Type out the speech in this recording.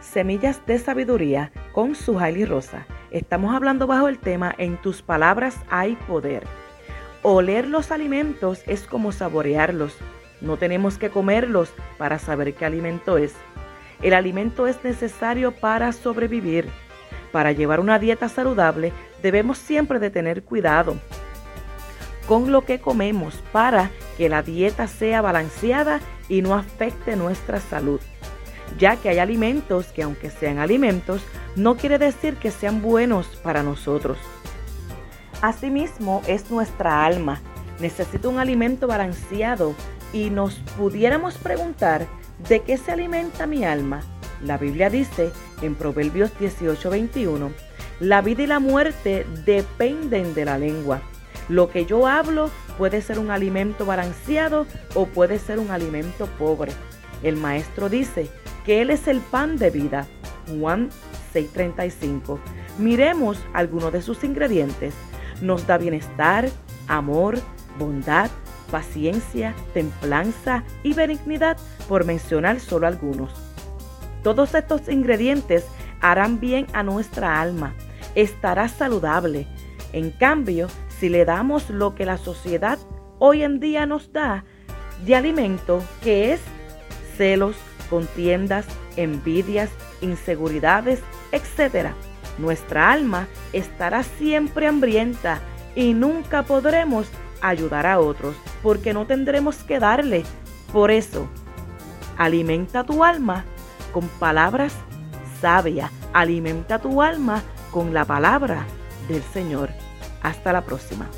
Semillas de Sabiduría con su Suhaili Rosa. Estamos hablando bajo el tema En tus palabras hay poder. Oler los alimentos es como saborearlos. No tenemos que comerlos para saber qué alimento es. El alimento es necesario para sobrevivir. Para llevar una dieta saludable debemos siempre de tener cuidado con lo que comemos para que la dieta sea balanceada y no afecte nuestra salud ya que hay alimentos que aunque sean alimentos, no quiere decir que sean buenos para nosotros. Asimismo es nuestra alma, necesita un alimento balanceado y nos pudiéramos preguntar, ¿de qué se alimenta mi alma? La Biblia dice en Proverbios 18:21, la vida y la muerte dependen de la lengua. Lo que yo hablo puede ser un alimento balanceado o puede ser un alimento pobre. El maestro dice, Él es el pan de vida. Juan 6:35. Miremos algunos de sus ingredientes. Nos da bienestar, amor, bondad, paciencia, templanza y benignidad, por mencionar solo algunos. Todos estos ingredientes harán bien a nuestra alma, estará saludable. En cambio, si le damos lo que la sociedad hoy en día nos da de alimento, que es celos, contiendas, envidias, inseguridades, etc. Nuestra alma estará siempre hambrienta y nunca podremos ayudar a otros porque no tendremos que darle. Por eso, alimenta tu alma con palabras sabias, alimenta tu alma con la palabra del Señor. Hasta la próxima.